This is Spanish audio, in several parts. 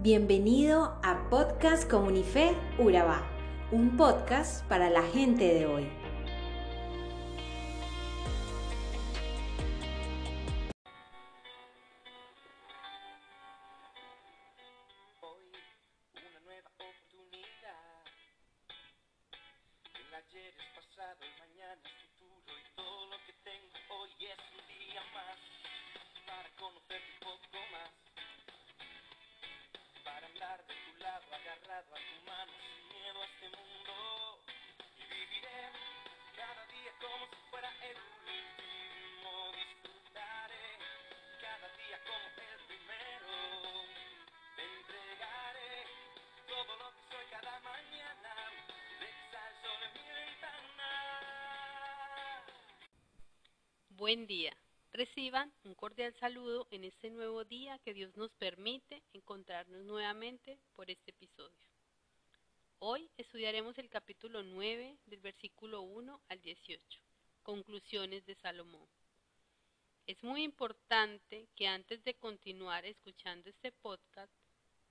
Bienvenido a Podcast Comunife Urabá, un podcast para la gente de hoy. Ayer es pasado, el mañana agarrado a tu mano, sin miedo a este mundo. Y viviré cada día como si fuera el último. Disfrutaré cada día como el primero. Te entregaré todo lo que soy cada mañana. En mi ventana. Buen día. Reciban un cordial saludo en este nuevo día que Dios nos permite encontrarnos nuevamente por este episodio. Hoy estudiaremos el capítulo 9 del versículo 1 al 18, conclusiones de Salomón. Es muy importante que antes de continuar escuchando este podcast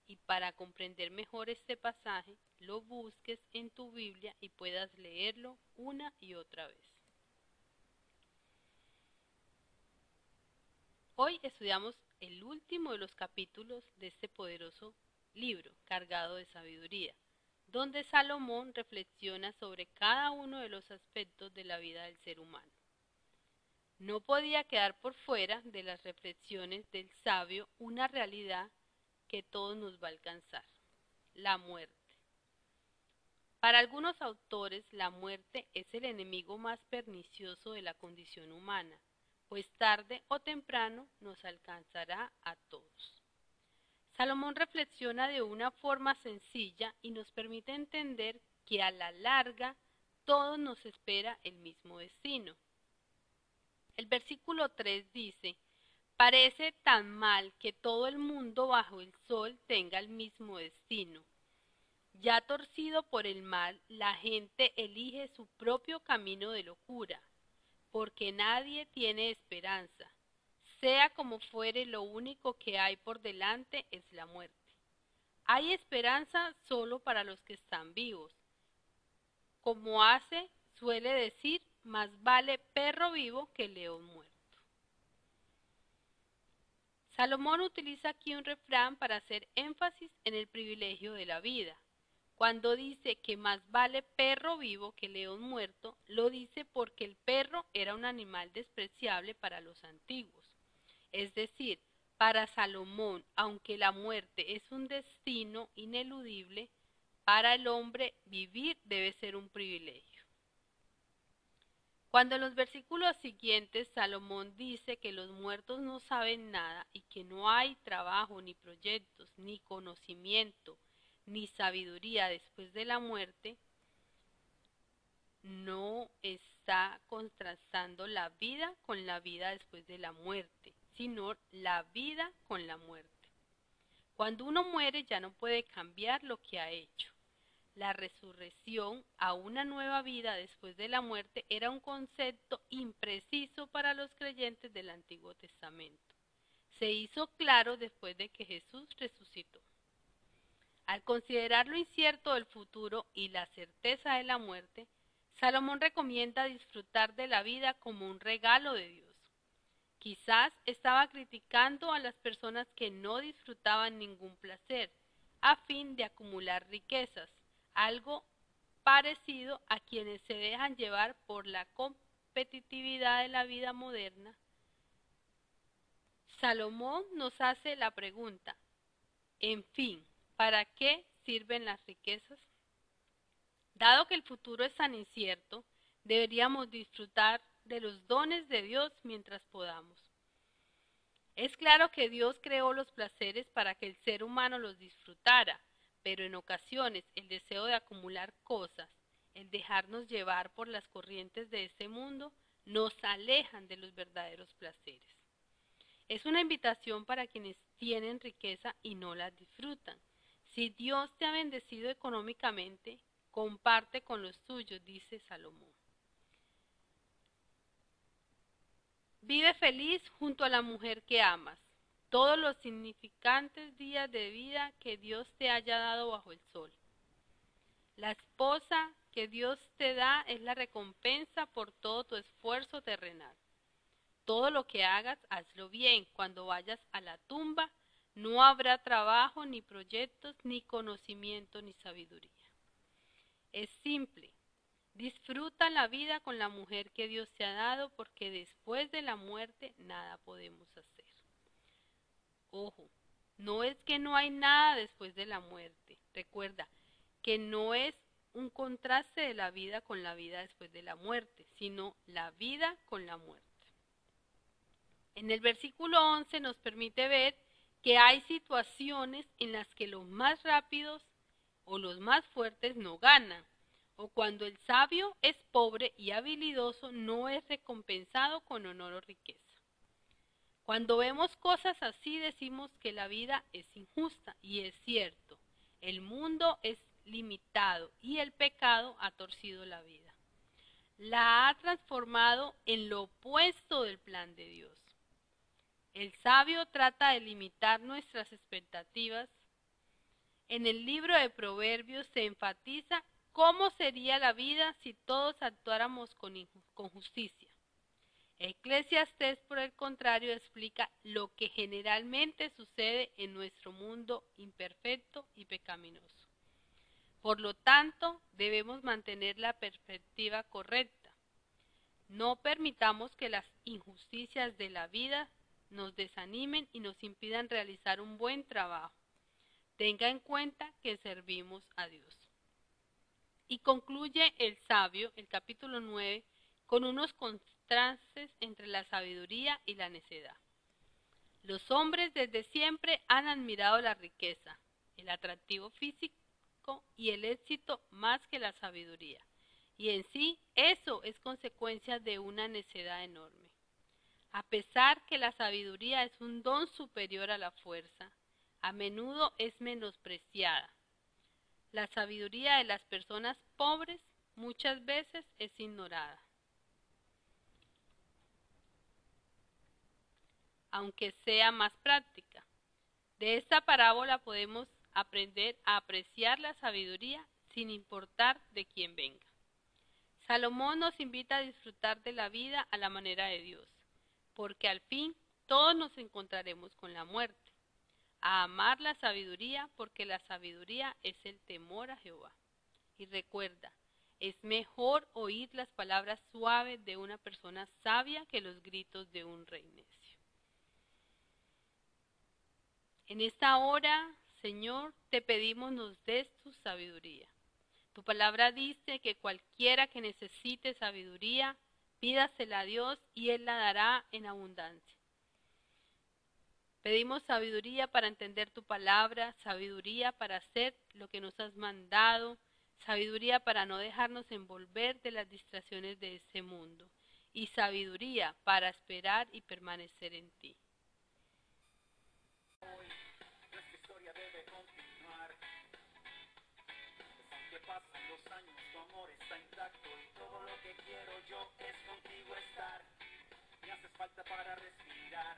y para comprender mejor este pasaje, lo busques en tu Biblia y puedas leerlo una y otra vez. Hoy estudiamos el último de los capítulos de este poderoso libro cargado de sabiduría, donde Salomón reflexiona sobre cada uno de los aspectos de la vida del ser humano. No podía quedar por fuera de las reflexiones del sabio una realidad que todos nos va a alcanzar, la muerte. Para algunos autores, la muerte es el enemigo más pernicioso de la condición humana pues tarde o temprano nos alcanzará a todos. Salomón reflexiona de una forma sencilla y nos permite entender que a la larga todos nos espera el mismo destino. El versículo 3 dice, Parece tan mal que todo el mundo bajo el sol tenga el mismo destino. Ya torcido por el mal, la gente elige su propio camino de locura porque nadie tiene esperanza. Sea como fuere, lo único que hay por delante es la muerte. Hay esperanza solo para los que están vivos. Como hace, suele decir, más vale perro vivo que león muerto. Salomón utiliza aquí un refrán para hacer énfasis en el privilegio de la vida. Cuando dice que más vale perro vivo que león muerto, lo dice porque el perro era un animal despreciable para los antiguos. Es decir, para Salomón, aunque la muerte es un destino ineludible, para el hombre vivir debe ser un privilegio. Cuando en los versículos siguientes Salomón dice que los muertos no saben nada y que no hay trabajo, ni proyectos, ni conocimiento, ni sabiduría después de la muerte, no está contrastando la vida con la vida después de la muerte, sino la vida con la muerte. Cuando uno muere ya no puede cambiar lo que ha hecho. La resurrección a una nueva vida después de la muerte era un concepto impreciso para los creyentes del Antiguo Testamento. Se hizo claro después de que Jesús resucitó. Al considerar lo incierto del futuro y la certeza de la muerte, Salomón recomienda disfrutar de la vida como un regalo de Dios. Quizás estaba criticando a las personas que no disfrutaban ningún placer a fin de acumular riquezas, algo parecido a quienes se dejan llevar por la competitividad de la vida moderna. Salomón nos hace la pregunta, en fin, ¿Para qué sirven las riquezas? Dado que el futuro es tan incierto, deberíamos disfrutar de los dones de Dios mientras podamos. Es claro que Dios creó los placeres para que el ser humano los disfrutara, pero en ocasiones el deseo de acumular cosas, el dejarnos llevar por las corrientes de este mundo, nos alejan de los verdaderos placeres. Es una invitación para quienes tienen riqueza y no la disfrutan. Si Dios te ha bendecido económicamente, comparte con los tuyos, dice Salomón. Vive feliz junto a la mujer que amas. todos los significantes días de vida que Dios te haya dado bajo el sol. La esposa que Dios te da es la recompensa por todo tu esfuerzo terrenal. Todo lo que hagas, hazlo bien. Cuando vayas a la tumba, no habrá trabajo, ni proyectos, ni conocimiento, ni sabiduría. Es simple. Disfruta la vida con la mujer que Dios te ha dado porque después de la muerte nada podemos hacer. Ojo, no es que no hay nada después de la muerte. Recuerda que no es un contraste de la vida con la vida después de la muerte, sino la vida con la muerte. En el versículo 11 nos permite ver que hay situaciones en las que los más rápidos o los más fuertes no ganan, o cuando el sabio es pobre y habilidoso no es recompensado con honor o riqueza. Cuando vemos cosas así decimos que la vida es injusta y es cierto. El mundo es limitado y el pecado ha torcido la vida. La ha transformado en lo opuesto del plan de Dios. El sabio trata de limitar nuestras expectativas. En el libro de Proverbios se enfatiza cómo sería la vida si todos actuáramos con, justicia. Eclesiastes, por el contrario, explica lo que generalmente sucede en nuestro mundo imperfecto y pecaminoso. Por lo tanto, debemos mantener la perspectiva correcta. No permitamos que las injusticias de la vida nos desanimen y nos impidan realizar un buen trabajo. Tenga en cuenta que servimos a Dios. Y concluye el sabio, el capítulo 9, con unos contrastes entre la sabiduría y la necedad. Los hombres desde siempre han admirado la riqueza, el atractivo físico y el éxito más que la sabiduría. Y en sí eso es consecuencia de una necedad enorme. A pesar que la sabiduría es un don superior a la fuerza, a menudo es menospreciada. La sabiduría de las personas pobres muchas veces es ignorada. aunque sea más práctica. De esta parábola podemos aprender a apreciar la sabiduría sin importar de quién venga. Salomón nos invita a disfrutar de la vida a la manera de Dios, porque al fin todos nos encontraremos con la muerte, a amar la sabiduría, porque la sabiduría es el temor a Jehová. Y recuerda, es mejor oír las palabras suaves de una persona sabia que los gritos de un rey necio. En esta hora, Señor, te pedimos nos des tu sabiduría. Tu palabra dice que cualquiera que necesite sabiduría, pídasela a Dios y Él la dará en abundancia. Pedimos sabiduría para entender tu palabra, sabiduría para hacer lo que nos has mandado, sabiduría para no dejarnos envolver de las distracciones de este mundo y sabiduría para esperar y permanecer en ti. pasan los años, tu amor está intacto y todo lo que quiero yo es contigo estar. Me haces falta para respirar,